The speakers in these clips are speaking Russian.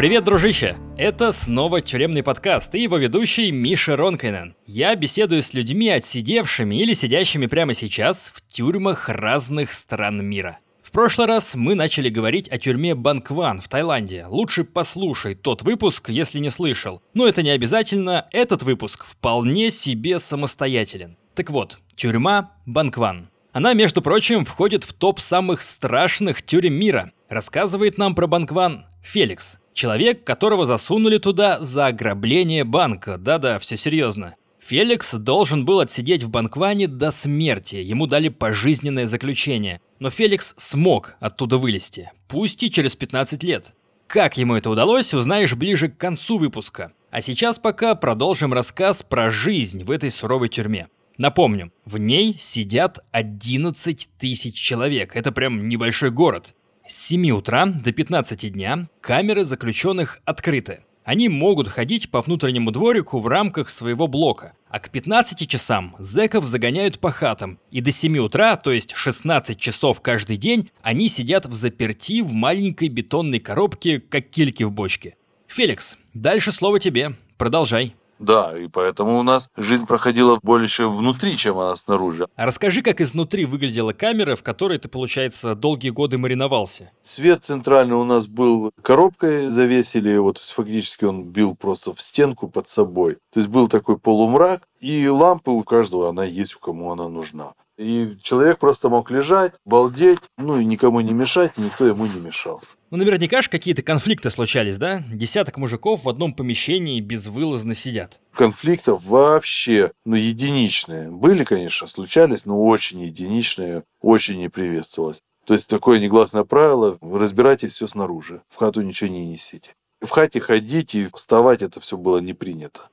Привет, дружище! Это снова тюремный подкаст и его ведущий Миша Ронкайнен. Я беседую с людьми, отсидевшими или сидящими прямо сейчас в тюрьмах разных стран мира. В прошлый раз мы начали говорить о тюрьме Банкван в Таиланде. Лучше послушай тот выпуск, если не слышал. Но это не обязательно, этот выпуск вполне себе самостоятелен. Так вот, тюрьма Банкван. Она, между прочим, входит в топ самых страшных тюрем мира. Рассказывает нам про Банкван Феликс. Человек, которого засунули туда за ограбление банка. Да-да, все серьезно. Феликс должен был отсидеть в Банкване до смерти, ему дали пожизненное заключение. Но Феликс смог оттуда вылезти, пусть и через 15 лет. Как ему это удалось, узнаешь ближе к концу выпуска. А сейчас пока продолжим рассказ про жизнь в этой суровой тюрьме. Напомню, в ней сидят 11 тысяч человек, это прям небольшой город. С 7 утра до 15 дня камеры заключенных открыты. Они могут ходить по внутреннему дворику в рамках своего блока, а к 15 часам зэков загоняют по хатам, и до 7 утра, то есть 16 часов каждый день, они сидят в заперти в маленькой бетонной коробке, как кильки в бочке. Феликс, дальше слово тебе, продолжай. Да, и поэтому у нас жизнь проходила больше внутри, чем она снаружи. А расскажи, как изнутри выглядела камера, в которой ты, получается, долгие годы мариновался. Свет центральный у нас был коробкой завесили, вот фактически он бил просто в стенку под собой. То есть был такой полумрак, и лампы у каждого, она есть, у кому она нужна. И человек просто мог лежать, балдеть, ну и никому не мешать, и никто ему не мешал. Ну, наверняка же какие-то конфликты случались, да? Десяток мужиков в одном помещении безвылазно сидят. Конфликтов вообще, ну, единичные. Были, конечно, случались, но очень единичные, очень не приветствовалось. То есть такое негласное правило, разбирайтесь все снаружи, в хату ничего не несите. В хате ходить и вставать это все было не принято.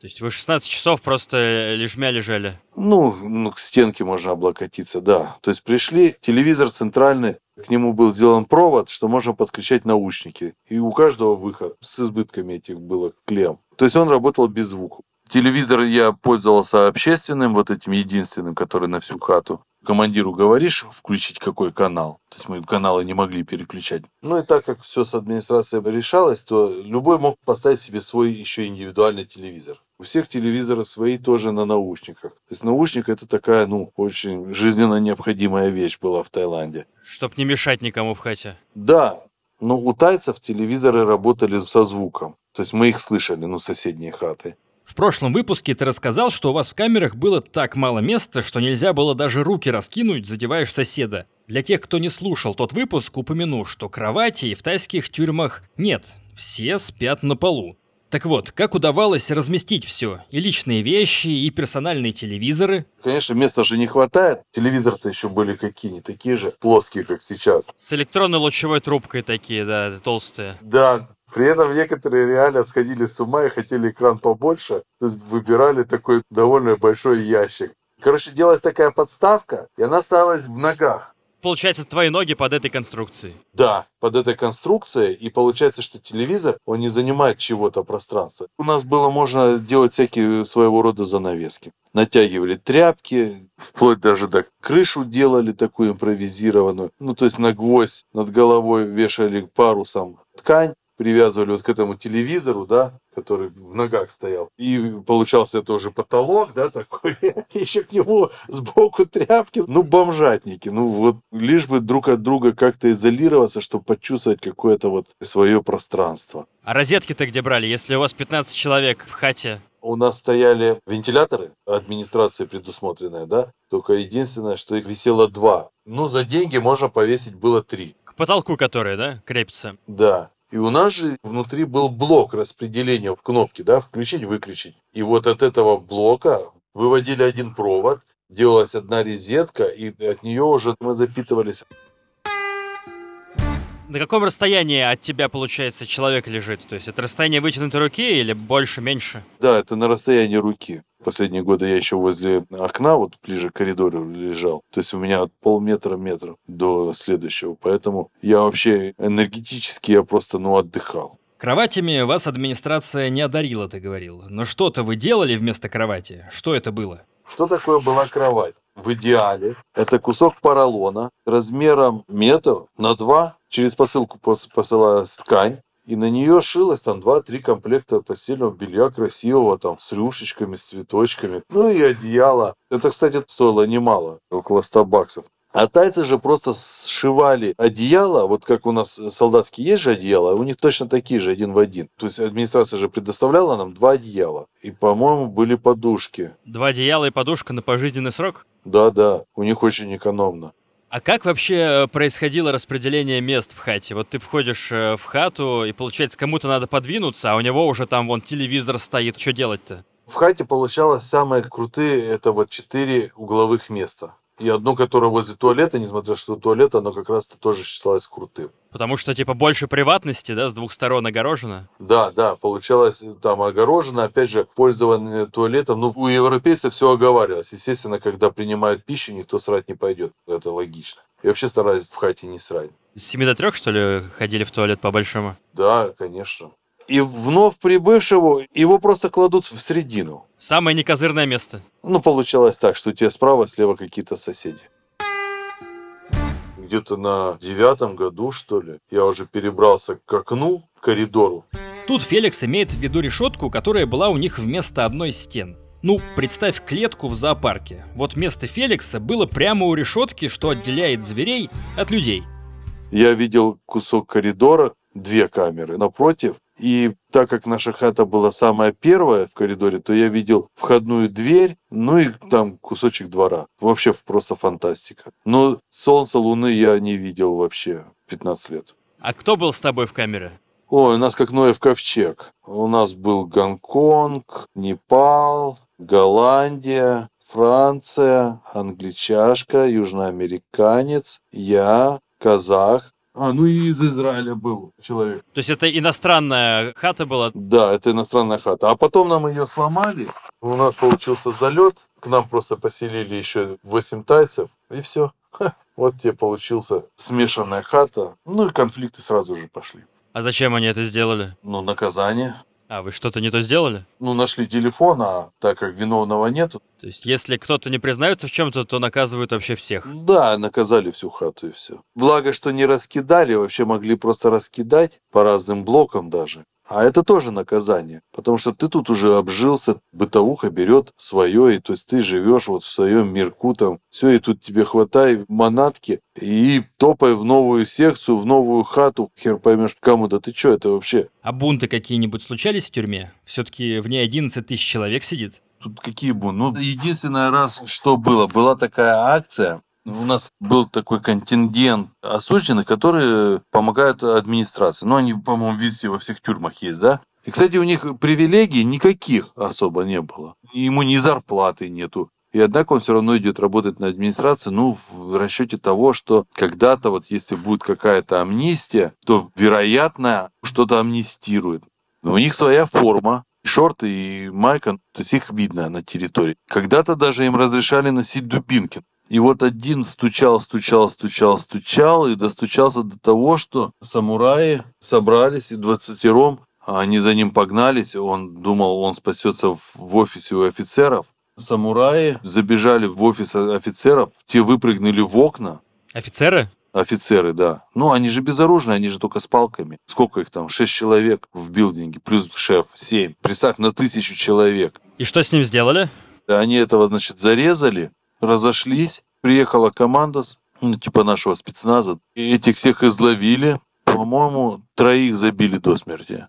То есть вы 16 часов просто лежмя лежали? Ну, ну, к стенке можно облокотиться, да. То есть пришли, телевизор центральный, к нему был сделан провод, что можно подключать наушники. И у каждого выход с избытками этих было клем. То есть он работал без звука. Телевизор я пользовался общественным, вот этим единственным, который на всю хату. Командиру говоришь, включить какой канал. То есть мы каналы не могли переключать. Ну и так как все с администрацией решалось, то любой мог поставить себе свой еще индивидуальный телевизор. У всех телевизоры свои тоже на наушниках. То есть наушник это такая, ну, очень жизненно необходимая вещь была в Таиланде. Чтоб не мешать никому в хате. Да, но у тайцев телевизоры работали со звуком. То есть мы их слышали, ну, соседние хаты. В прошлом выпуске ты рассказал, что у вас в камерах было так мало места, что нельзя было даже руки раскинуть, задеваешь соседа. Для тех, кто не слушал тот выпуск, упомяну, что кроватей в тайских тюрьмах нет. Все спят на полу. Так вот, как удавалось разместить все? И личные вещи, и персональные телевизоры? Конечно, места же не хватает. Телевизор-то еще были какие, не такие же плоские, как сейчас. С электронной лучевой трубкой такие, да, толстые. Да, при этом некоторые реально сходили с ума и хотели экран побольше, то есть выбирали такой довольно большой ящик. Короче, делалась такая подставка, и она осталась в ногах. Получается, твои ноги под этой конструкцией. Да, под этой конструкцией. И получается, что телевизор, он не занимает чего-то пространства. У нас было можно делать всякие своего рода занавески. Натягивали тряпки, вплоть даже до крышу делали такую импровизированную. Ну, то есть на гвоздь над головой вешали парусом ткань, привязывали вот к этому телевизору, да, который в ногах стоял. И получался это уже потолок, да, такой. Еще к нему сбоку тряпки. Ну, бомжатники. Ну, вот лишь бы друг от друга как-то изолироваться, чтобы почувствовать какое-то вот свое пространство. А розетки-то где брали, если у вас 15 человек в хате? У нас стояли вентиляторы, администрация предусмотренная, да? Только единственное, что их висело два. Ну, за деньги можно повесить было три. К потолку которые, да, крепятся? Да. И у нас же внутри был блок распределения кнопки, да, включить-выключить. И вот от этого блока выводили один провод, делалась одна розетка, и от нее уже мы запитывались. На каком расстоянии от тебя, получается, человек лежит? То есть это расстояние вытянутой руки или больше, меньше? Да, это на расстоянии руки. Последние годы я еще возле окна, вот ближе к коридору лежал. То есть у меня от полметра метра до следующего. Поэтому я вообще энергетически я просто ну отдыхал. Кроватями вас администрация не одарила, ты говорил. Но что-то вы делали вместо кровати? Что это было? Что такое была кровать? В идеале это кусок поролона размером метр на два. Через посылку посылалась ткань, И на нее шилось там 2-3 комплекта постельного белья красивого, там, с рюшечками, с цветочками. Ну и одеяло. Это, кстати, стоило немало, около 100 баксов. А тайцы же просто сшивали одеяло, вот как у нас солдатские есть же одеяла, у них точно такие же, один в один. То есть администрация же предоставляла нам два одеяла. И, по-моему, были подушки. Два одеяла и подушка на пожизненный срок? Да-да, у них очень экономно. А как вообще э, происходило распределение мест в хате? Вот ты входишь э, в хату, и получается, кому-то надо подвинуться, а у него уже там вон телевизор стоит. Что делать-то? В хате получалось самые крутые, это вот четыре угловых места. И одно, которое возле туалета, несмотря что туалет, оно как раз-то тоже считалось крутым. Потому что, типа, больше приватности, да, с двух сторон огорожено? Да, да, получалось там огорожено. Опять же, пользование туалетом. Ну, у европейцев все оговаривалось. Естественно, когда принимают пищу, никто срать не пойдет. Это логично. И вообще старались в хате не срать. С 7 до 3, что ли, ходили в туалет по-большому? Да, конечно. И вновь прибывшего его просто кладут в середину. Самое некозырное место. Ну, получалось так, что у тебя справа, слева какие-то соседи. Где-то на девятом году, что ли, я уже перебрался к окну, к коридору. Тут Феликс имеет в виду решетку, которая была у них вместо одной стен. Ну, представь клетку в зоопарке. Вот место Феликса было прямо у решетки, что отделяет зверей от людей. Я видел кусок коридора, две камеры напротив, и так как наша хата была самая первая в коридоре, то я видел входную дверь, ну и там кусочек двора. Вообще просто фантастика. Но солнца, луны я не видел вообще 15 лет. А кто был с тобой в камере? Ой, у нас как Ноев ковчег. У нас был Гонконг, Непал, Голландия, Франция, англичашка, южноамериканец, я, казах, а, ну и из Израиля был человек. То есть это иностранная хата была? Да, это иностранная хата. А потом нам ее сломали. У нас получился залет. К нам просто поселили еще 8 тайцев. И все. вот тебе получился смешанная хата. Ну и конфликты сразу же пошли. А зачем они это сделали? Ну, наказание. А вы что-то не то сделали? Ну, нашли телефон, а так как виновного нету. То есть, если кто-то не признается в чем-то, то наказывают вообще всех? Да, наказали всю хату и все. Благо, что не раскидали, вообще могли просто раскидать по разным блокам даже. А это тоже наказание, потому что ты тут уже обжился, бытовуха берет свое, и то есть ты живешь вот в своем мирку там, все, и тут тебе хватай манатки и топай в новую секцию, в новую хату, хер поймешь кому, да ты что, это вообще? А бунты какие-нибудь случались в тюрьме? Все-таки в ней 11 тысяч человек сидит. Тут какие бунты? Ну, единственный раз, что было, была такая акция, у нас был такой контингент осужденных, которые помогают администрации. Ну, они, по-моему, везде во всех тюрьмах есть, да? И, кстати, у них привилегий никаких особо не было. Ему ни зарплаты нету. И однако он все равно идет работать на администрации, ну, в расчете того, что когда-то вот если будет какая-то амнистия, то, вероятно, что-то амнистирует. Но у них своя форма, шорты и майка, то есть их видно на территории. Когда-то даже им разрешали носить дубинки. И вот один стучал, стучал, стучал, стучал и достучался до того, что самураи собрались и двадцатером, а они за ним погнались, он думал, он спасется в офисе у офицеров. Самураи забежали в офис офицеров, те выпрыгнули в окна. Офицеры? Офицеры, да. Ну, они же безоружные, они же только с палками. Сколько их там? Шесть человек в билдинге, плюс шеф, семь. Представь, на тысячу человек. И что с ним сделали? Они этого, значит, зарезали, разошлись, приехала команда, ну, типа нашего спецназа, и этих всех изловили, по-моему, троих забили до смерти.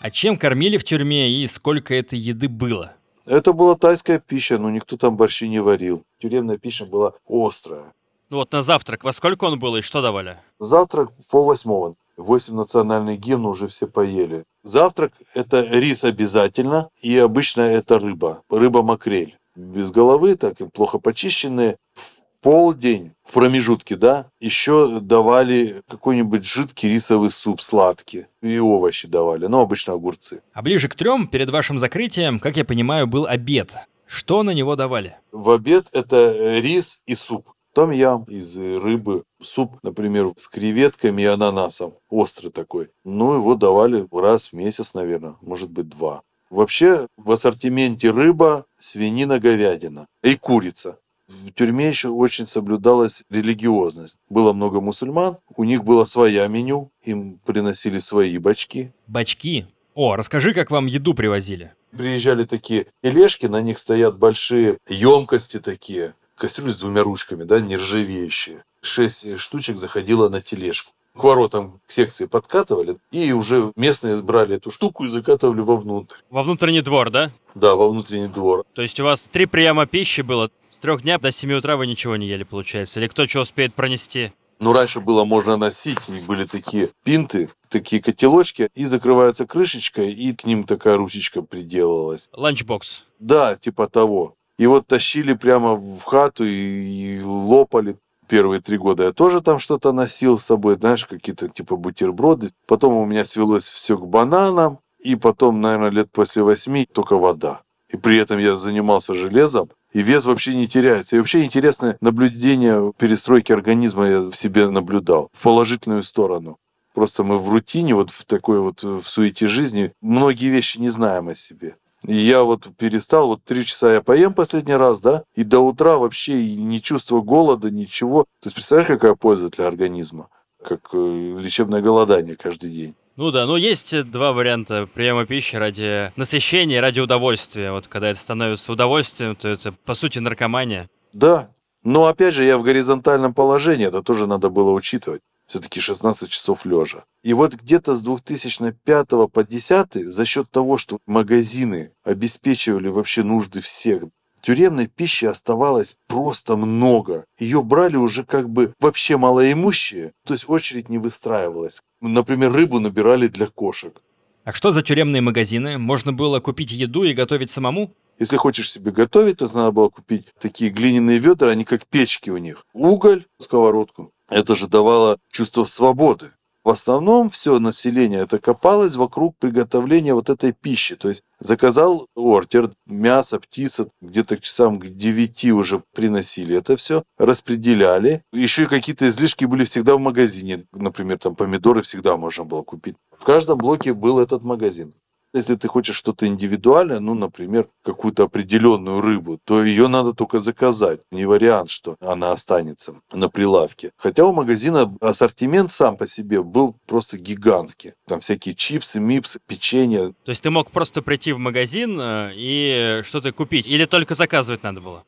А чем кормили в тюрьме и сколько этой еды было? Это была тайская пища, но никто там борщи не варил. Тюремная пища была острая. Ну вот на завтрак во сколько он был и что давали? Завтрак в пол восьмого. Восемь национальных гимн уже все поели. Завтрак – это рис обязательно, и обычно это рыба, рыба-макрель. Без головы, так и плохо почищенные. В полдень, в промежутке, да, еще давали какой-нибудь жидкий рисовый суп сладкий. И овощи давали, но обычно огурцы. А ближе к трем, перед вашим закрытием, как я понимаю, был обед. Что на него давали? В обед это рис и суп. Том ям из рыбы, суп, например, с креветками и ананасом, острый такой. Ну, его давали раз в месяц, наверное, может быть, два. Вообще в ассортименте рыба, свинина, говядина и курица. В тюрьме еще очень соблюдалась религиозность. Было много мусульман, у них было своя меню, им приносили свои бачки. Бачки? О, расскажи, как вам еду привозили. Приезжали такие тележки, на них стоят большие емкости такие, кастрюли с двумя ручками, да, нержавеющие. Шесть штучек заходило на тележку. К воротам к секции подкатывали, и уже местные брали эту штуку и закатывали вовнутрь. Во внутренний двор, да? Да, во внутренний двор. То есть у вас три приема пищи было? С трех дня до 7 утра вы ничего не ели, получается? Или кто что успеет пронести? Ну, раньше было можно носить, у них были такие пинты, такие котелочки, и закрывается крышечка, и к ним такая ручечка приделалась. Ланчбокс. Да, типа того. И вот тащили прямо в хату и, и лопали. Первые три года я тоже там что-то носил с собой, знаешь, какие-то типа бутерброды. Потом у меня свелось все к бананам, и потом, наверное, лет после восьми только вода. И при этом я занимался железом, и вес вообще не теряется. И вообще интересное наблюдение перестройки организма я в себе наблюдал в положительную сторону. Просто мы в рутине, вот в такой вот в суете жизни, многие вещи не знаем о себе. И я вот перестал, вот три часа я поем последний раз, да, и до утра вообще и не чувствую голода, ничего. То есть представляешь, какая польза для организма? Как э, лечебное голодание каждый день. Ну да, но есть два варианта приема пищи ради насыщения, ради удовольствия. Вот когда это становится удовольствием, то это по сути наркомания. Да, но опять же я в горизонтальном положении, это тоже надо было учитывать. Все-таки 16 часов лежа. И вот где-то с 2005 по 10 за счет того, что магазины обеспечивали вообще нужды всех, тюремной пищи оставалось просто много. Ее брали уже как бы вообще малоимущие, то есть очередь не выстраивалась. Например, рыбу набирали для кошек. А что за тюремные магазины? Можно было купить еду и готовить самому? Если хочешь себе готовить, то надо было купить такие глиняные ведра, они как печки у них. Уголь, сковородку. Это же давало чувство свободы. В основном все население это копалось вокруг приготовления вот этой пищи. То есть заказал ордер, мясо, птица, где-то к часам к 9 уже приносили это все, распределяли. Еще и какие-то излишки были всегда в магазине. Например, там помидоры всегда можно было купить. В каждом блоке был этот магазин. Если ты хочешь что-то индивидуальное, ну, например, какую-то определенную рыбу, то ее надо только заказать. Не вариант, что она останется на прилавке. Хотя у магазина ассортимент сам по себе был просто гигантский. Там всякие чипсы, мипсы, печенье. То есть ты мог просто прийти в магазин э, и что-то купить? Или только заказывать надо было?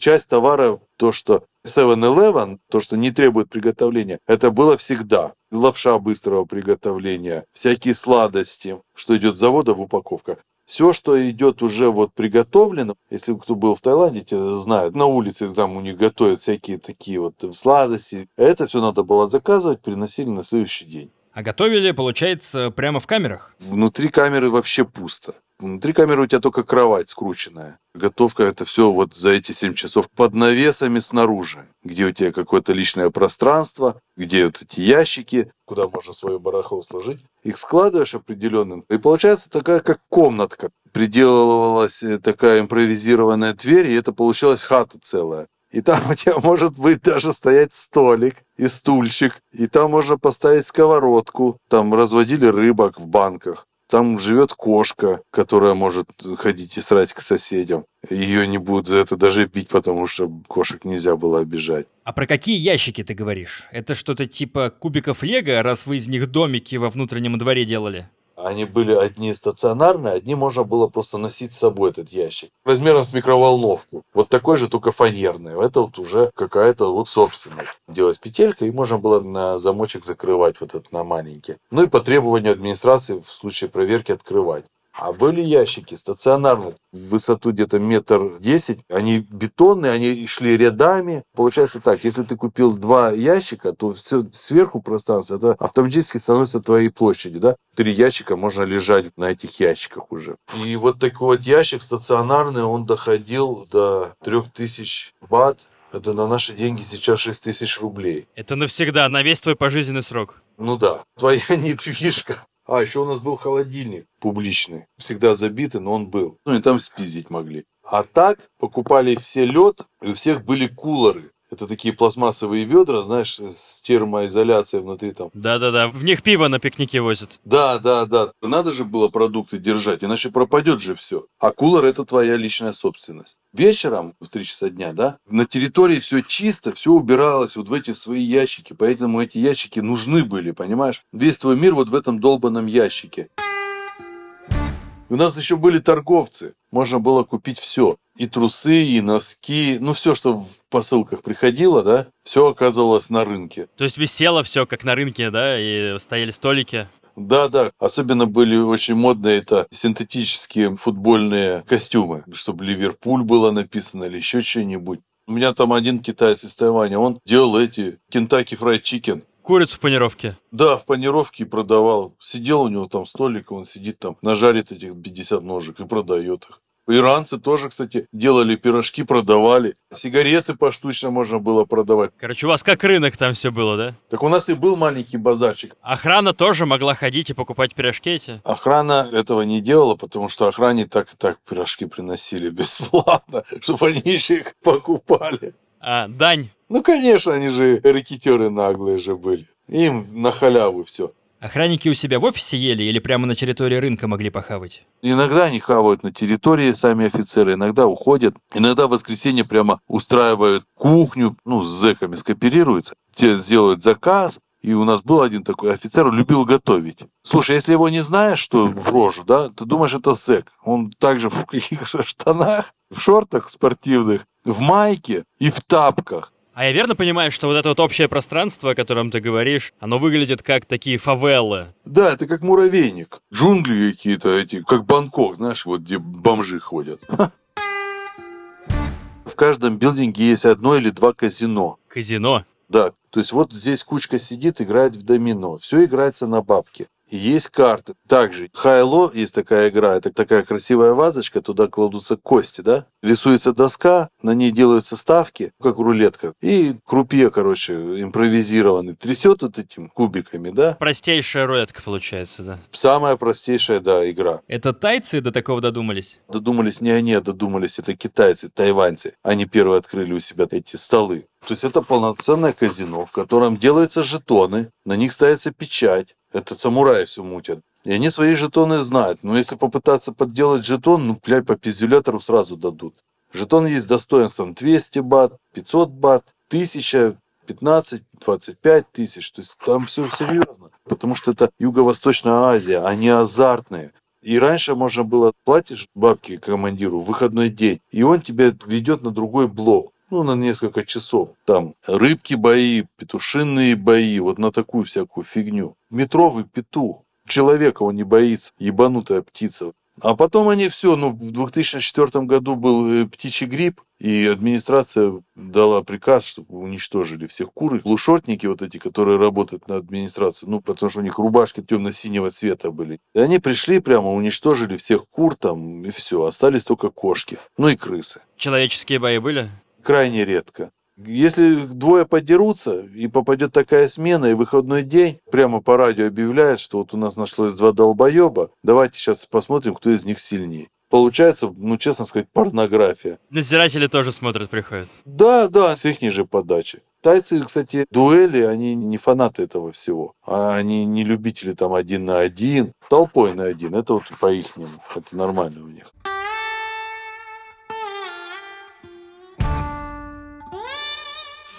Часть товара, то, что 7-Eleven, то, что не требует приготовления, это было всегда. Лапша быстрого приготовления, всякие сладости, что идет с завода в упаковках. Все, что идет уже вот приготовлено, если кто был в Таиланде, те знают, на улице там у них готовят всякие такие вот сладости, это все надо было заказывать, приносили на следующий день. А готовили, получается, прямо в камерах? Внутри камеры вообще пусто. Внутри камеры у тебя только кровать скрученная. Готовка это все вот за эти 7 часов под навесами снаружи, где у тебя какое-то личное пространство, где вот эти ящики, куда можно свое барахло сложить. Их складываешь определенным. И получается такая как комнатка. Приделывалась э, такая импровизированная дверь, и это получилась хата целая. И там у тебя может быть даже стоять столик и стульчик. И там можно поставить сковородку. Там разводили рыбок в банках. Там живет кошка, которая может ходить и срать к соседям. Ее не будут за это даже бить, потому что кошек нельзя было обижать. А про какие ящики ты говоришь? Это что-то типа кубиков лего, раз вы из них домики во внутреннем дворе делали? Они были одни стационарные, одни можно было просто носить с собой этот ящик. Размером с микроволновку. Вот такой же, только фанерный. Это вот уже какая-то вот собственность. Делать петелька, и можно было на замочек закрывать вот этот на маленький. Ну и по требованию администрации в случае проверки открывать. А были ящики стационарные, в высоту где-то метр десять. Они бетонные, они шли рядами. Получается так, если ты купил два ящика, то все сверху пространство, это автоматически становится твоей площадью, да? Три ящика можно лежать на этих ящиках уже. И вот такой вот ящик стационарный, он доходил до 3000 бат. Это на наши деньги сейчас 6 тысяч рублей. Это навсегда, на весь твой пожизненный срок. Ну да, твоя недвижка. А, еще у нас был холодильник публичный. Всегда забитый, но он был. Ну и там спиздить могли. А так покупали все лед, и у всех были кулеры. Это такие пластмассовые ведра, знаешь, с термоизоляцией внутри там. Да-да-да, в них пиво на пикнике возят. Да, да, да. Надо же было продукты держать, иначе пропадет же все. А кулер это твоя личная собственность. Вечером в 3 часа дня, да, на территории все чисто, все убиралось вот в эти свои ящики, поэтому эти ящики нужны были, понимаешь? Весь твой мир вот в этом долбанном ящике. У нас еще были торговцы. Можно было купить все. И трусы, и носки. Ну, все, что в посылках приходило, да, все оказывалось на рынке. То есть висело все как на рынке, да, и стояли столики. Да, да. Особенно были очень модные это синтетические футбольные костюмы, чтобы Ливерпуль было написано или еще что-нибудь. У меня там один китаец из Тайваня, он делал эти Kentucky Fried Chicken. Курицу в панировке. Да, в панировке продавал. Сидел у него там столик, он сидит там, нажарит этих 50 ножек и продает их. Иранцы тоже, кстати, делали пирожки, продавали. Сигареты поштучно можно было продавать. Короче, у вас как рынок там все было, да? Так у нас и был маленький базарчик. Охрана тоже могла ходить и покупать пирожки эти? Охрана этого не делала, потому что охране так и так пирожки приносили бесплатно, чтобы они еще их покупали. А, дань. Ну, конечно, они же рэкетеры наглые же были. Им на халяву все. Охранники у себя в офисе ели или прямо на территории рынка могли похавать? Иногда они хавают на территории, сами офицеры, иногда уходят. Иногда в воскресенье прямо устраивают кухню, ну, с зэками скооперируются. Те сделают заказ, и у нас был один такой офицер, любил готовить. Слушай, если его не знаешь, что в рожу, да, ты думаешь, это зэк. Он также в каких-то штанах, в шортах спортивных, в майке и в тапках. А я верно понимаю, что вот это вот общее пространство, о котором ты говоришь, оно выглядит как такие фавелы? Да, это как муравейник. Джунгли какие-то эти, как Бангкок, знаешь, вот где бомжи ходят. В каждом билдинге есть одно или два казино. Казино? Да, то есть вот здесь кучка сидит, играет в домино. Все играется на бабки. Есть карты. Также хайло, есть такая игра, это такая красивая вазочка, туда кладутся кости, да? Рисуется доска, на ней делаются ставки, как рулетка. И крупье, короче, импровизированный, трясет вот этим кубиками, да? Простейшая рулетка получается, да? Самая простейшая, да, игра. Это тайцы до такого додумались? Додумались не они, а додумались это китайцы, тайваньцы. Они первые открыли у себя эти столы. То есть это полноценное казино, в котором делаются жетоны, на них ставится печать, это самураи все мутят. И они свои жетоны знают. Но если попытаться подделать жетон, ну, блядь, по пиздюлятору сразу дадут. Жетон есть достоинством 200 бат, 500 бат, 1000, 15, 25 тысяч. То есть там все серьезно. Потому что это Юго-Восточная Азия, они азартные. И раньше можно было платишь бабки командиру в выходной день, и он тебя ведет на другой блок ну, на несколько часов. Там рыбки бои, петушиные бои, вот на такую всякую фигню. Метровый петух. Человека он не боится, ебанутая птица. А потом они все, ну, в 2004 году был э, птичий грипп, и администрация дала приказ, чтобы уничтожили всех кур. И глушотники вот эти, которые работают на администрации, ну, потому что у них рубашки темно-синего цвета были. И они пришли прямо, уничтожили всех кур там, и все. Остались только кошки, ну и крысы. Человеческие бои были? Крайне редко. Если двое подерутся, и попадет такая смена, и выходной день, прямо по радио объявляют, что вот у нас нашлось два долбоеба, давайте сейчас посмотрим, кто из них сильнее. Получается, ну, честно сказать, порнография. Надзиратели тоже смотрят, приходят. Да, да, с их же подачи. Тайцы, кстати, дуэли, они не фанаты этого всего. А они не любители там один на один, толпой на один. Это вот по их Это нормально у них.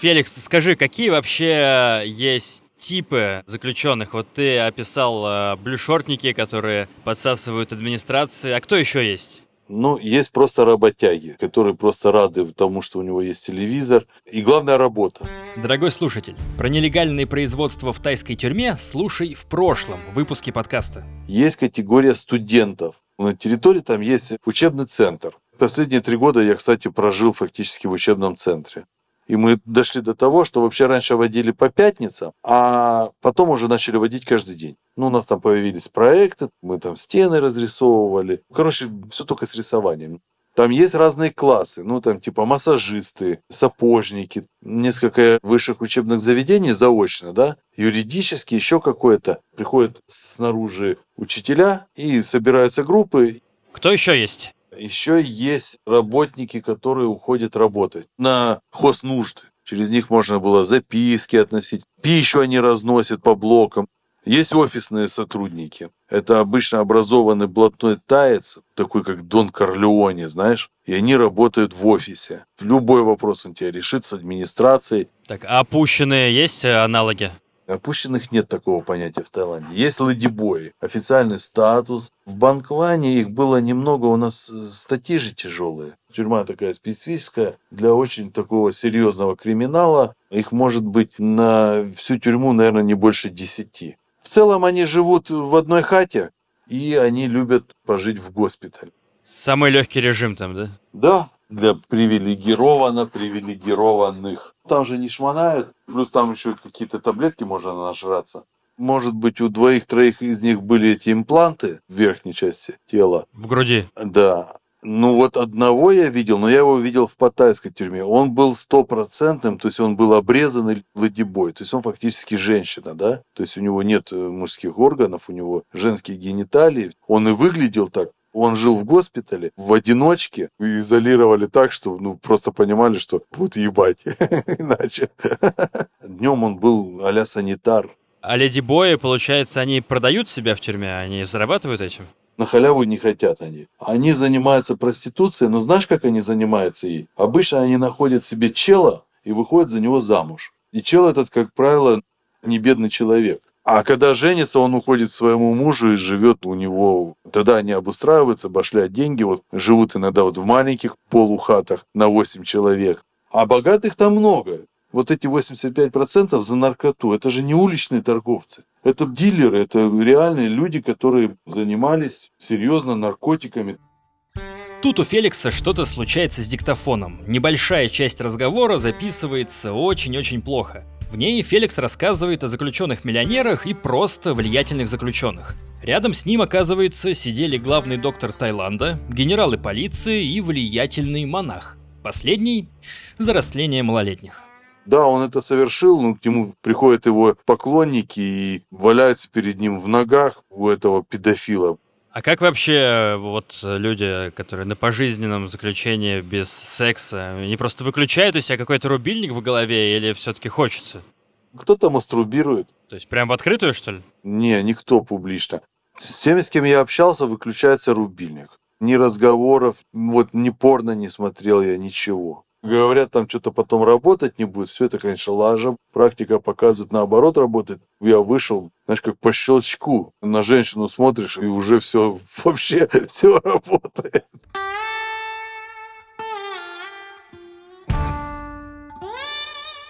Феликс, скажи, какие вообще есть типы заключенных? Вот ты описал э, блюшортники, которые подсасывают администрации. А кто еще есть? Ну, есть просто работяги, которые просто рады тому, что у него есть телевизор. И главная работа. Дорогой слушатель, про нелегальные производства в тайской тюрьме слушай в прошлом выпуске подкаста. Есть категория студентов. На территории там есть учебный центр. Последние три года я, кстати, прожил фактически в учебном центре. И мы дошли до того, что вообще раньше водили по пятницам, а потом уже начали водить каждый день. Ну, у нас там появились проекты, мы там стены разрисовывали. Короче, все только с рисованием. Там есть разные классы, ну там типа массажисты, сапожники, несколько высших учебных заведений заочно, да, юридически еще какое-то. Приходят снаружи учителя и собираются группы. Кто еще есть? Еще есть работники, которые уходят работать на хознужды. Через них можно было записки относить. Пищу они разносят по блокам. Есть офисные сотрудники. Это обычно образованный блатной таец, такой как Дон Корлеоне, знаешь? И они работают в офисе. Любой вопрос он тебе решит с администрацией. Так, а опущенные есть э, аналоги? Опущенных нет такого понятия в Таиланде. Есть ладибои, официальный статус. В Банкване их было немного, у нас э, статьи же тяжелые. Тюрьма такая специфическая, для очень такого серьезного криминала. Их может быть на всю тюрьму, наверное, не больше десяти. В целом они живут в одной хате, и они любят пожить в госпитале. Самый легкий режим там, да? Да, для привилегированно привилегированных. Там же не шмонают, плюс там еще какие-то таблетки можно нажраться. Может быть, у двоих-троих из них были эти импланты в верхней части тела. В груди? Да. Ну вот одного я видел, но я его видел в паттайской тюрьме. Он был стопроцентным, то есть он был обрезанный ладибой, то есть он фактически женщина, да? То есть у него нет э, мужских органов, у него женские гениталии. Он и выглядел так. Он жил в госпитале в одиночке, изолировали так, что ну просто понимали, что будут ебать иначе. Днем он был а санитар. А леди-бои, получается, они продают себя в тюрьме, они зарабатывают этим? На халяву не хотят они. Они занимаются проституцией, но знаешь, как они занимаются ей? Обычно они находят себе чела и выходят за него замуж. И чел этот, как правило, не бедный человек. А когда женится, он уходит к своему мужу и живет у него. Тогда они обустраиваются, башляют деньги, вот живут иногда вот в маленьких полухатах на 8 человек. А богатых там много. Вот эти 85% за наркоту, это же не уличные торговцы. Это дилеры, это реальные люди, которые занимались серьезно наркотиками. Тут у Феликса что-то случается с диктофоном. Небольшая часть разговора записывается очень-очень плохо. В ней Феликс рассказывает о заключенных миллионерах и просто влиятельных заключенных. Рядом с ним, оказывается, сидели главный доктор Таиланда, генералы полиции и влиятельный монах. Последний – за растление малолетних. Да, он это совершил, но к нему приходят его поклонники и валяются перед ним в ногах у этого педофила. А как вообще э, вот люди, которые на пожизненном заключении без секса, они просто выключают у себя какой-то рубильник в голове или все-таки хочется? Кто-то мастурбирует. То есть прям в открытую, что ли? Не, никто публично. С теми, с кем я общался, выключается рубильник. Ни разговоров, вот ни порно не смотрел я, ничего. Говорят, там что-то потом работать не будет. Все это, конечно, лажа. Практика показывает, наоборот, работает. Я вышел, знаешь, как по щелчку. На женщину смотришь, и уже все, вообще все работает.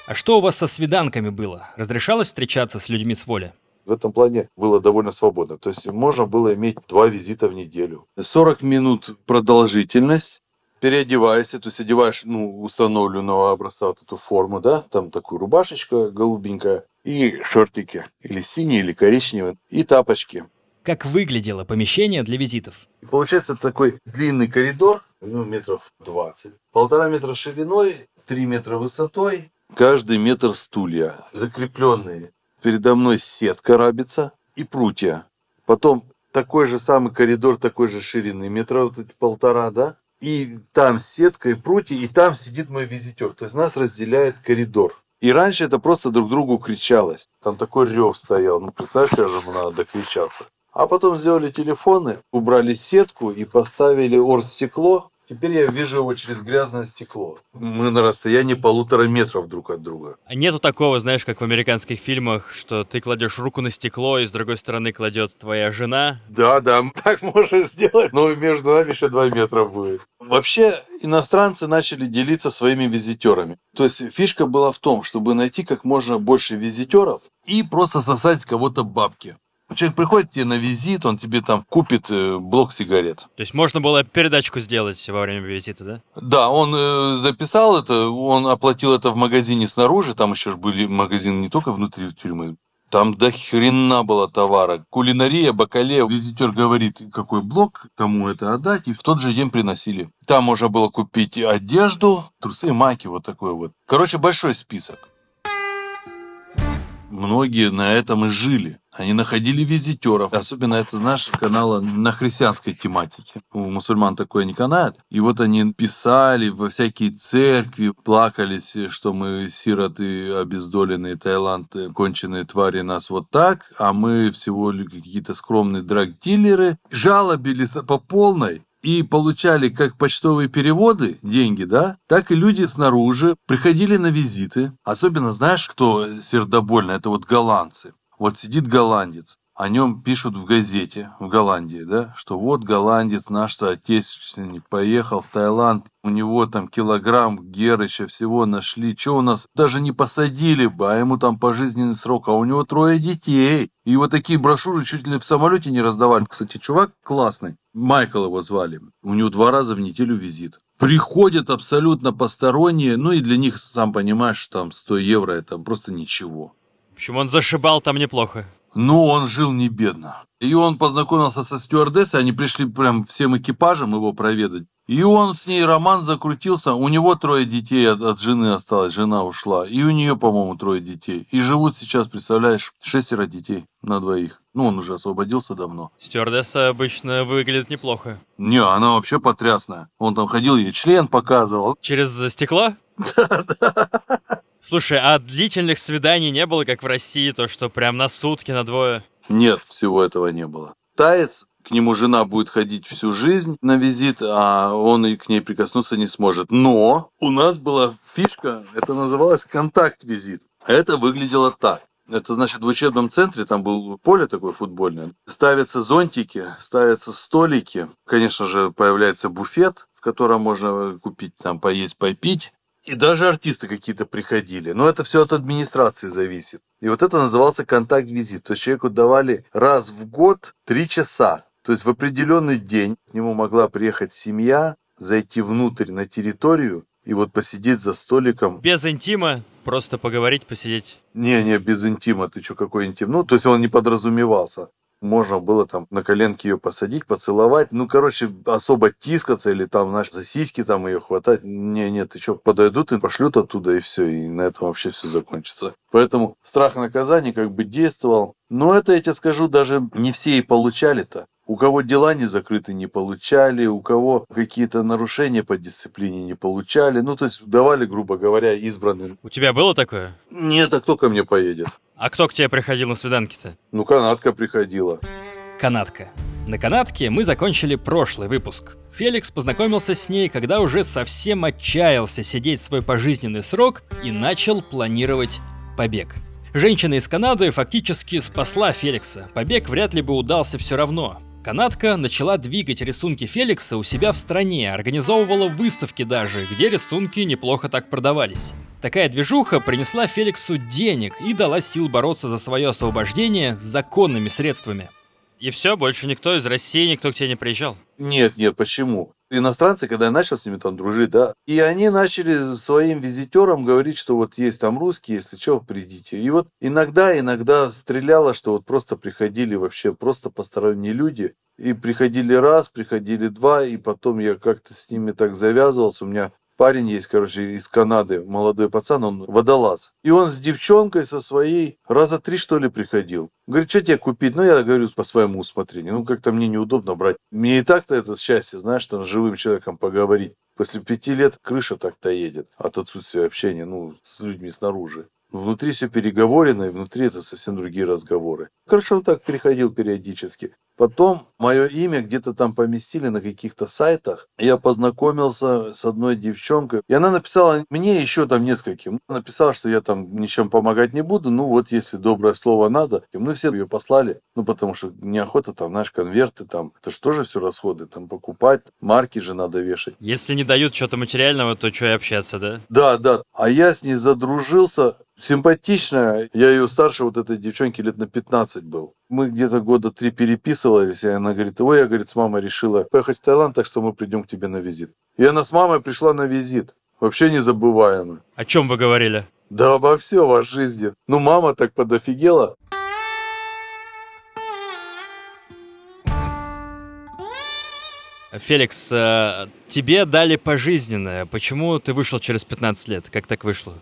А что у вас со свиданками было? Разрешалось встречаться с людьми с воли? В этом плане было довольно свободно. То есть можно было иметь два визита в неделю. 40 минут продолжительность переодеваешься, то есть одеваешь, ну, установленного образца вот эту форму, да, там такую рубашечка голубенькая, и шортики, или синие, или коричневые, и тапочки. Как выглядело помещение для визитов? Получается такой длинный коридор, ну, метров 20, полтора метра шириной, 3 метра высотой, каждый метр стулья, закрепленные. Передо мной сетка рабится и прутья. Потом такой же самый коридор, такой же ширины, метра вот эти полтора, да? И там сетка и прутья, и там сидит мой визитер. То есть нас разделяет коридор. И раньше это просто друг другу кричалось. Там такой рев стоял. Ну, представляешь, как же надо докричаться. А потом сделали телефоны, убрали сетку и поставили оргстекло, Теперь я вижу его через грязное стекло. Мы на расстоянии полутора метров друг от друга. Нету такого, знаешь, как в американских фильмах, что ты кладешь руку на стекло, и с другой стороны кладет твоя жена? Да, да, так можно сделать. Но между нами еще два метра будет. Вообще, иностранцы начали делиться своими визитерами. То есть фишка была в том, чтобы найти как можно больше визитеров и просто сосать кого-то бабки. Человек приходит тебе на визит, он тебе там купит э, блок сигарет. То есть можно было передачку сделать во время визита, да? Да, он э, записал это, он оплатил это в магазине снаружи, там еще были магазины не только внутри тюрьмы. Там до хрена было товара. Кулинария, бакале. Визитер говорит, какой блок, кому это отдать. И в тот же день приносили. Там можно было купить одежду, трусы, майки, вот такой вот. Короче, большой список. Многие на этом и жили. Они находили визитеров. Особенно это, знаешь, каналы на христианской тематике. У мусульман такое не канает. И вот они писали во всякие церкви, плакались, что мы сироты, обездоленные Таиланд, конченые твари нас вот так, а мы всего лишь какие-то скромные драг-дилеры. Жалобились по полной и получали как почтовые переводы деньги, да, так и люди снаружи приходили на визиты. Особенно, знаешь, кто сердобольно? Это вот голландцы. Вот сидит голландец, о нем пишут в газете в Голландии, да, что вот голландец, наш соотечественник, поехал в Таиланд, у него там килограмм герыча всего нашли, что у нас даже не посадили бы, а ему там пожизненный срок, а у него трое детей. И вот такие брошюры чуть ли в самолете не раздавали. Кстати, чувак классный, Майкл его звали, у него два раза в неделю визит. Приходят абсолютно посторонние, ну и для них, сам понимаешь, там 100 евро это просто ничего. В общем, он зашибал там неплохо. Ну, он жил не бедно. И он познакомился со стюардессой, они пришли прям всем экипажем его проведать. И он с ней роман закрутился. У него трое детей от, от жены осталось, жена ушла. И у нее, по-моему, трое детей. И живут сейчас, представляешь, шестеро детей на двоих. Ну, он уже освободился давно. Стюардесса обычно выглядит неплохо. Не, она вообще потрясная. Он там ходил, ей член показывал. Через стекло? Да, да. Слушай, а длительных свиданий не было, как в России, то, что прям на сутки, на двое? Нет, всего этого не было. Таец, к нему жена будет ходить всю жизнь на визит, а он и к ней прикоснуться не сможет. Но у нас была фишка, это называлось контакт-визит. Это выглядело так. Это значит в учебном центре, там было поле такое футбольное, ставятся зонтики, ставятся столики, конечно же появляется буфет, в котором можно купить, там, поесть, попить. И даже артисты какие-то приходили. Но это все от администрации зависит. И вот это назывался контакт-визит. То есть человеку давали раз в год три часа. То есть в определенный день к нему могла приехать семья, зайти внутрь на территорию и вот посидеть за столиком. Без интима, просто поговорить, посидеть. Не-не, без интима, ты что, какой интим? Ну, то есть он не подразумевался можно было там на коленке ее посадить, поцеловать. Ну, короче, особо тискаться или там, знаешь, за сиськи там ее хватать. Не, нет, что, подойдут и пошлют оттуда, и все, и на этом вообще все закончится. Поэтому страх наказания как бы действовал. Но это, я тебе скажу, даже не все и получали-то. У кого дела не закрыты, не получали, у кого какие-то нарушения по дисциплине не получали. Ну, то есть давали, грубо говоря, избранным. У тебя было такое? Нет, а кто ко мне поедет? А кто к тебе приходил на свиданки-то? Ну, канатка приходила. Канатка. На канатке мы закончили прошлый выпуск. Феликс познакомился с ней, когда уже совсем отчаялся сидеть свой пожизненный срок и начал планировать побег. Женщина из Канады фактически спасла Феликса. Побег вряд ли бы удался все равно. Канадка начала двигать рисунки Феликса у себя в стране, организовывала выставки даже, где рисунки неплохо так продавались. Такая движуха принесла Феликсу денег и дала сил бороться за свое освобождение законными средствами. И все, больше никто из России, никто к тебе не приезжал? Нет, нет, почему? Иностранцы, когда я начал с ними там дружить, да, и они начали своим визитерам говорить, что вот есть там русские, если что, придите. И вот иногда, иногда стреляло, что вот просто приходили вообще просто посторонние люди, и приходили раз, приходили два, и потом я как-то с ними так завязывался. У меня парень есть, короче, из Канады, молодой пацан, он водолаз. И он с девчонкой со своей раза три, что ли, приходил. Говорит, что тебе купить? Ну, я говорю, по своему усмотрению. Ну, как-то мне неудобно брать. Мне и так-то это счастье, знаешь, там с живым человеком поговорить. После пяти лет крыша так-то едет от отсутствия общения, ну, с людьми снаружи. Внутри все переговорено, и внутри это совсем другие разговоры. Хорошо, он так переходил периодически. Потом мое имя где-то там поместили на каких-то сайтах. Я познакомился с одной девчонкой. И она написала мне еще там нескольким. Написала, что я там ничем помогать не буду. Ну вот, если доброе слово надо. И мы все ее послали. Ну потому что неохота там, знаешь, конверты там. Это же тоже все расходы. Там покупать. Марки же надо вешать. Если не дают что-то материального, то что и общаться, да? Да, да. А я с ней задружился симпатичная. Я ее старше вот этой девчонки лет на 15 был. Мы где-то года три переписывались, и она говорит, ой, я, говорит, с мамой решила поехать в Таиланд, так что мы придем к тебе на визит. И она с мамой пришла на визит. Вообще незабываемо. О чем вы говорили? Да обо все в жизни. Ну, мама так подофигела. Феликс, э, тебе дали пожизненное. Почему ты вышел через 15 лет? Как так вышло?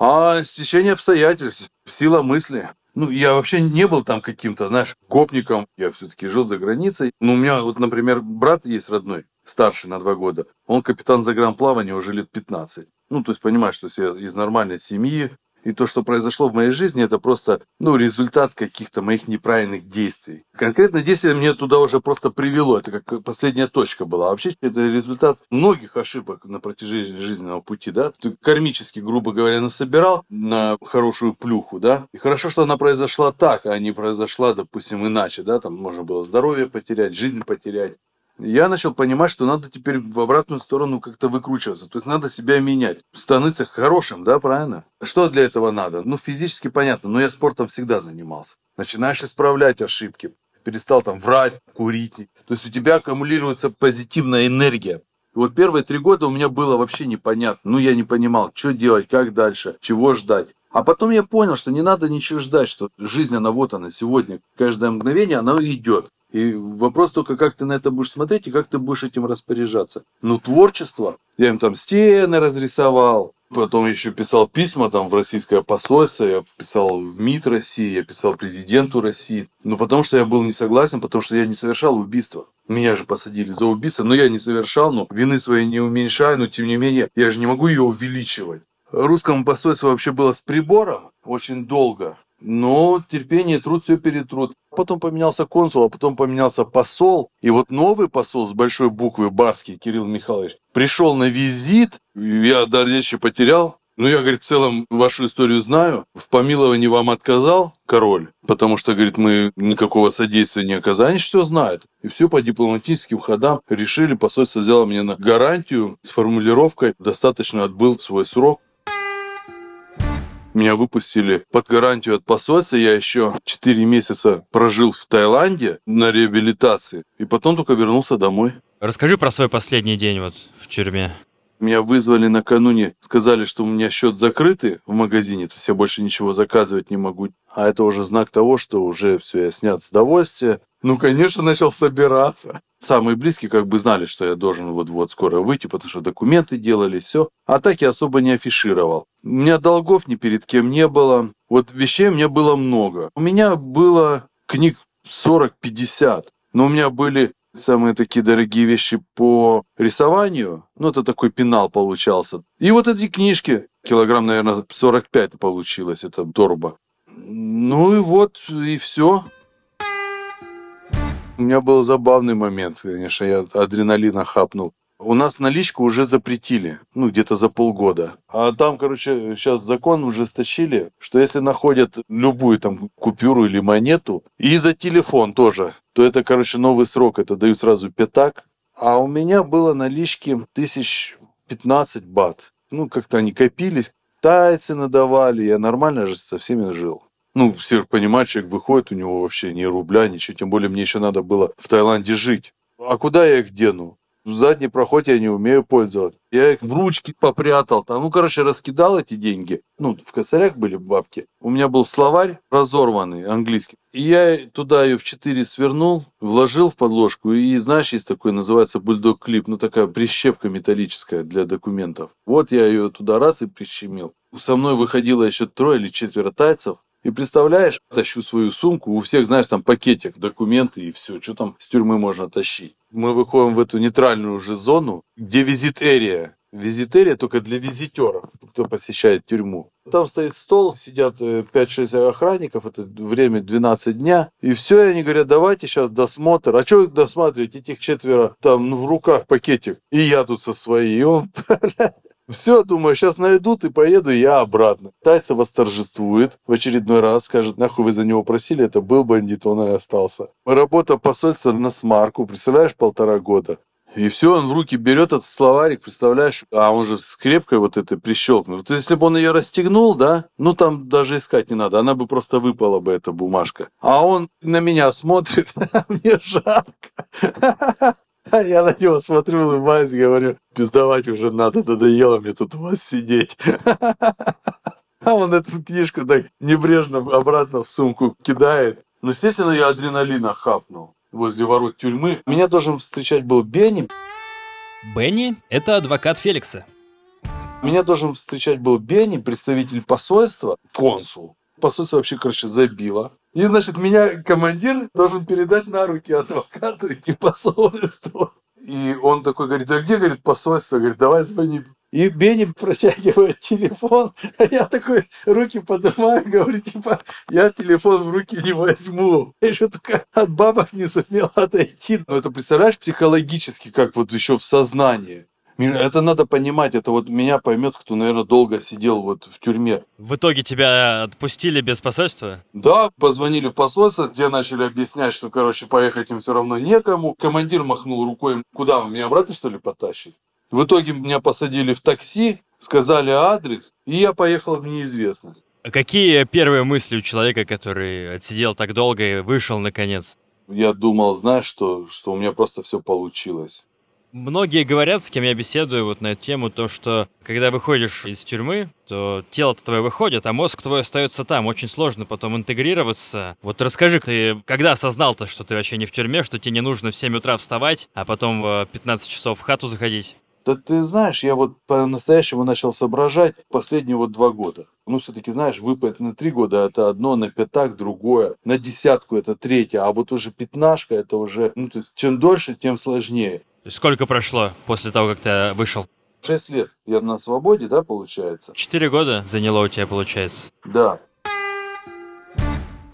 А стечение обстоятельств. Сила мысли. Ну, я вообще не был там каким-то, знаешь, копником. Я все-таки жил за границей. Ну, у меня вот, например, брат есть родной, старший на два года. Он капитан загранплавания уже лет 15. Ну, то есть, понимаешь, что я из нормальной семьи, и то, что произошло в моей жизни, это просто, ну, результат каких-то моих неправильных действий. Конкретно действие мне туда уже просто привело. Это как последняя точка была. А вообще, это результат многих ошибок на протяжении жизненного пути, да. Ты кармически, грубо говоря, насобирал на хорошую плюху, да. И хорошо, что она произошла так, а не произошла, допустим, иначе, да. Там можно было здоровье потерять, жизнь потерять я начал понимать, что надо теперь в обратную сторону как-то выкручиваться. То есть надо себя менять, становиться хорошим, да, правильно? Что для этого надо? Ну, физически понятно, но я спортом всегда занимался. Начинаешь исправлять ошибки, перестал там врать, курить. То есть у тебя аккумулируется позитивная энергия. И вот первые три года у меня было вообще непонятно. Ну, я не понимал, что делать, как дальше, чего ждать. А потом я понял, что не надо ничего ждать, что жизнь, она вот она сегодня. Каждое мгновение, она идет. И вопрос только, как ты на это будешь смотреть и как ты будешь этим распоряжаться. Ну, творчество. Я им там стены разрисовал, Потом еще писал письма там в российское посольство, я писал в МИД России, я писал президенту России. Ну, потому что я был не согласен, потому что я не совершал убийство. Меня же посадили за убийство, но я не совершал, но вины своей не уменьшаю, но тем не менее, я же не могу ее увеличивать. Русскому посольству вообще было с прибором очень долго. Но терпение, труд все перетрут. Потом поменялся консул, а потом поменялся посол. И вот новый посол с большой буквы Барский, Кирилл Михайлович, пришел на визит. Я дар речи потерял. Ну, я, говорит, в целом вашу историю знаю. В помиловании вам отказал король, потому что, говорит, мы никакого содействия не оказали. Они все знают. И все по дипломатическим ходам решили. Посольство взяло меня на гарантию с формулировкой «достаточно отбыл свой срок». Меня выпустили под гарантию от посольства. Я еще 4 месяца прожил в Таиланде на реабилитации. И потом только вернулся домой. Расскажи про свой последний день вот в тюрьме. Меня вызвали накануне, сказали, что у меня счет закрытый в магазине, то есть я больше ничего заказывать не могу. А это уже знак того, что уже все, я снят с довольствия. Ну, конечно, начал собираться. Самые близкие как бы знали, что я должен вот-вот скоро выйти, потому что документы делали, все. А так я особо не афишировал. У меня долгов ни перед кем не было. Вот вещей у меня было много. У меня было книг 40-50. Но у меня были самые такие дорогие вещи по рисованию. Ну, это такой пенал получался. И вот эти книжки, килограмм, наверное, 45 получилось, это торба. Ну и вот, и все. У меня был забавный момент, конечно, я адреналина хапнул. У нас наличку уже запретили, ну, где-то за полгода. А там, короче, сейчас закон ужесточили, что если находят любую там купюру или монету, и за телефон тоже, то это, короче, новый срок, это дают сразу пятак. А у меня было налички тысяч 15 бат. Ну, как-то они копились, тайцы надавали, я нормально же со всеми жил. Ну, все понимают, человек выходит, у него вообще ни рубля, ничего. Тем более мне еще надо было в Таиланде жить. А куда я их дену? В задний проход я не умею пользоваться. Я их в ручки попрятал. Там, ну, короче, раскидал эти деньги. Ну, в косарях были бабки. У меня был словарь разорванный, английский. И я туда ее в 4 свернул, вложил в подложку. И, знаешь, есть такой, называется бульдог клип. Ну, такая прищепка металлическая для документов. Вот я ее туда раз и прищемил. Со мной выходило еще трое или четверо тайцев. И представляешь, тащу свою сумку, у всех, знаешь, там пакетик, документы и все, что там с тюрьмы можно тащить. Мы выходим в эту нейтральную уже зону, где визит-эрия. Визитерия только для визитеров, кто посещает тюрьму. Там стоит стол, сидят 5-6 э, охранников, это время 12 дня. И все, и они говорят, давайте сейчас досмотр. А что досматривать этих четверо? Там ну, в руках пакетик. И я тут со своей. И он, Все, думаю, сейчас найдут и поеду я обратно. Тайца восторжествует в очередной раз, скажет, нахуй вы за него просили, это был бандит, он и остался. Работа посольства на смарку, представляешь, полтора года. И все, он в руки берет этот словарик, представляешь, а он же скрепкой вот этой прищелкнул. Вот если бы он ее расстегнул, да, ну там даже искать не надо, она бы просто выпала бы, эта бумажка. А он на меня смотрит, мне жарко. Я на него смотрю, улыбаюсь, говорю, пиздовать уже надо, надоело мне тут у вас сидеть. А он эту книжку так небрежно обратно в сумку кидает. Ну, естественно, я адреналина хапнул возле ворот тюрьмы. Меня должен встречать был Бенни. Бенни – это адвокат Феликса. Меня должен встречать был Бенни, представитель посольства, консул. Посольство вообще, короче, забило. И, значит, меня командир должен передать на руки адвокату и посольству. И он такой говорит, а где, говорит, посольство? Говорит, давай звони. И Бенни протягивает телефон, а я такой руки поднимаю, говорю, типа, я телефон в руки не возьму. Я еще только от бабок не сумел отойти. Но это, представляешь, психологически, как вот еще в сознании. Это надо понимать, это вот меня поймет, кто, наверное, долго сидел вот в тюрьме. В итоге тебя отпустили без посольства? Да, позвонили в посольство, где начали объяснять, что, короче, поехать им все равно некому. Командир махнул рукой, куда, меня обратно, что ли, потащить? В итоге меня посадили в такси, сказали адрес, и я поехал в неизвестность. А какие первые мысли у человека, который отсидел так долго и вышел наконец? Я думал, знаешь, что, что у меня просто все получилось. Многие говорят, с кем я беседую вот на эту тему, то, что когда выходишь из тюрьмы, то тело-то твое выходит, а мозг твой остается там. Очень сложно потом интегрироваться. Вот расскажи, ты когда осознал-то, что ты вообще не в тюрьме, что тебе не нужно в 7 утра вставать, а потом в 15 часов в хату заходить? Да ты знаешь, я вот по-настоящему начал соображать последние вот два года. Ну, все-таки, знаешь, выпасть на три года это одно, на пятак другое, на десятку это третье, а вот уже пятнашка это уже, ну, то есть, чем дольше, тем сложнее. Сколько прошло после того, как ты вышел? Шесть лет. Я на свободе, да, получается? Четыре года заняло у тебя, получается? Да.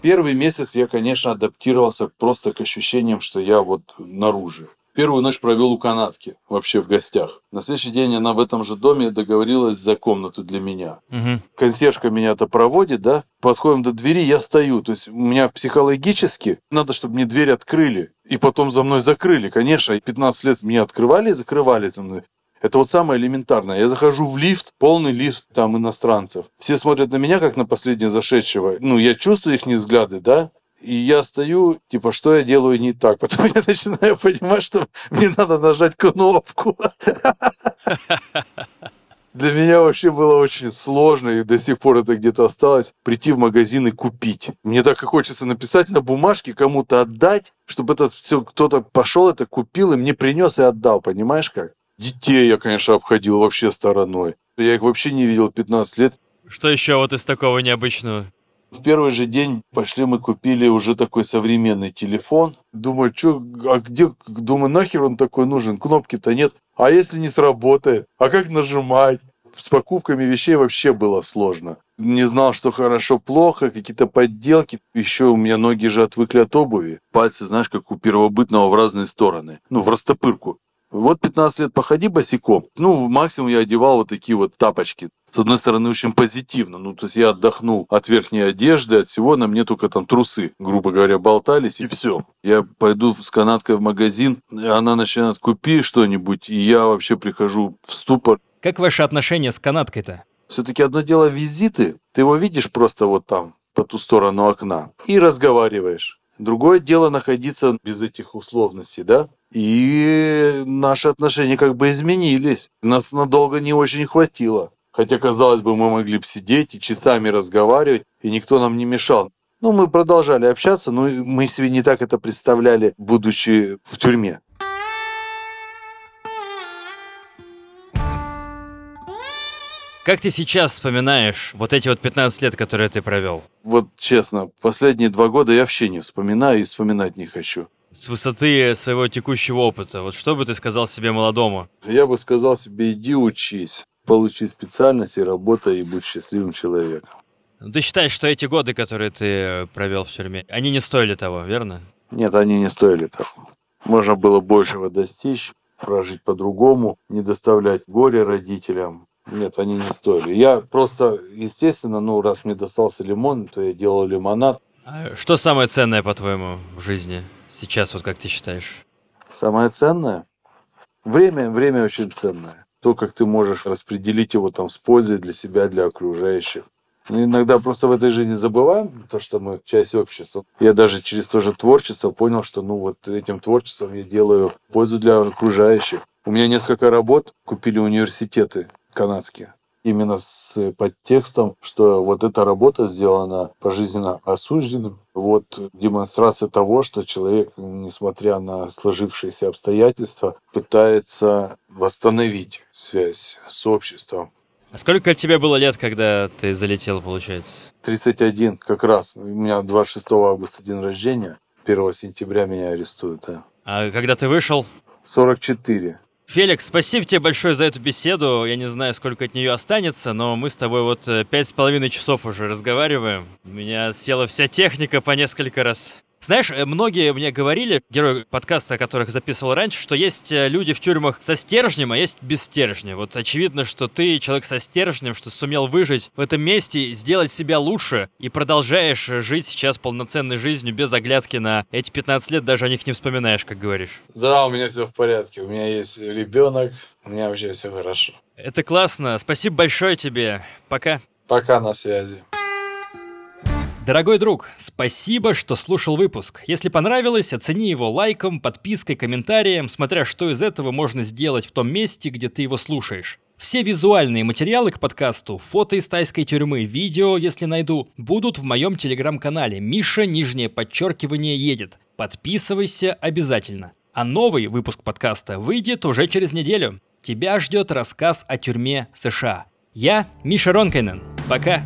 Первый месяц я, конечно, адаптировался просто к ощущениям, что я вот наружу. Первую ночь провел у канатки, вообще в гостях. На следующий день она в этом же доме договорилась за комнату для меня. Угу. Консьержка меня-то проводит, да? Подходим до двери, я стою. То есть у меня психологически надо, чтобы мне дверь открыли. И потом за мной закрыли. Конечно, 15 лет меня открывали и закрывали за мной. Это вот самое элементарное. Я захожу в лифт, полный лифт там иностранцев. Все смотрят на меня, как на последнего зашедшего. Ну, я чувствую их взгляды, да? И я стою, типа, что я делаю не так? Потом я начинаю понимать, что мне надо нажать кнопку. Для меня вообще было очень сложно, и до сих пор это где-то осталось, прийти в магазин и купить. Мне так и хочется написать на бумажке, кому-то отдать, чтобы это все кто-то пошел, это купил и мне принес и отдал, понимаешь как? Детей я, конечно, обходил вообще стороной. Я их вообще не видел 15 лет. Что еще вот из такого необычного? В первый же день пошли мы купили уже такой современный телефон. Думаю, что, а где, думаю, нахер он такой нужен? Кнопки-то нет. А если не сработает? А как нажимать? С покупками вещей вообще было сложно. Не знал, что хорошо, плохо, какие-то подделки. Еще у меня ноги же отвыкли от обуви. Пальцы, знаешь, как у первобытного в разные стороны. Ну, в растопырку. Вот 15 лет походи босиком. Ну, максимум я одевал вот такие вот тапочки. С одной стороны, очень позитивно. Ну, то есть я отдохнул от верхней одежды, от всего. На мне только там трусы, грубо говоря, болтались, и все. Я пойду с канаткой в магазин, она начинает купить что-нибудь, и я вообще прихожу в ступор. Как ваши отношения с канаткой-то? Все-таки одно дело визиты. Ты его видишь просто вот там, по ту сторону окна, и разговариваешь. Другое дело находиться без этих условностей, да? И наши отношения как бы изменились. Нас надолго не очень хватило. Хотя, казалось бы, мы могли бы сидеть и часами разговаривать, и никто нам не мешал. Ну, мы продолжали общаться, но мы себе не так это представляли, будучи в тюрьме. Как ты сейчас вспоминаешь вот эти вот 15 лет, которые ты провел? Вот честно, последние два года я вообще не вспоминаю и вспоминать не хочу с высоты своего текущего опыта, вот что бы ты сказал себе молодому? Я бы сказал себе, иди учись, получи специальность и работай, и будь счастливым человеком. Ну, ты считаешь, что эти годы, которые ты провел в тюрьме, они не стоили того, верно? Нет, они не стоили того. Можно было большего достичь, прожить по-другому, не доставлять горе родителям. Нет, они не стоили. Я просто, естественно, ну, раз мне достался лимон, то я делал лимонад. А что самое ценное, по-твоему, в жизни? сейчас, вот как ты считаешь? Самое ценное? Время, время очень ценное. То, как ты можешь распределить его там с пользой для себя, для окружающих. Мы иногда просто в этой жизни забываем то, что мы часть общества. Я даже через то же творчество понял, что ну вот этим творчеством я делаю пользу для окружающих. У меня несколько работ купили университеты канадские именно с подтекстом, что вот эта работа сделана пожизненно осужденным. Вот демонстрация того, что человек, несмотря на сложившиеся обстоятельства, пытается восстановить связь с обществом. А сколько тебе было лет, когда ты залетел, получается? 31 как раз. У меня 26 августа день рождения. 1 сентября меня арестуют, да. А когда ты вышел? 44. Феликс, спасибо тебе большое за эту беседу. Я не знаю, сколько от нее останется, но мы с тобой вот э, пять с половиной часов уже разговариваем. У меня села вся техника по несколько раз. Знаешь, э, многие мне говорили, герои подкаста, которых записывал раньше, что есть э, люди в тюрьмах со стержнем, а есть без стержня. Вот очевидно, что ты человек со стержнем, что сумел выжить в этом месте, сделать себя лучше и продолжаешь жить сейчас полноценной жизнью без оглядки на эти 15 лет, даже о них не вспоминаешь, как говоришь. Да, у меня все в порядке. У меня есть ребенок, у меня вообще все хорошо. Это классно. Спасибо большое тебе. Пока. Пока на связи. Дорогой друг, спасибо, что слушал выпуск. Если понравилось, оцени его лайком, подпиской, комментарием, смотря что из этого можно сделать в том месте, где ты его слушаешь. Все визуальные материалы к подкасту, фото из тайской тюрьмы, видео, если найду, будут в моем телеграм-канале «Миша, нижнее подчеркивание, едет». Подписывайся обязательно. А новый выпуск подкаста выйдет уже через неделю. Тебя ждет рассказ о тюрьме США. Я Миша Ронкайнен. Пока.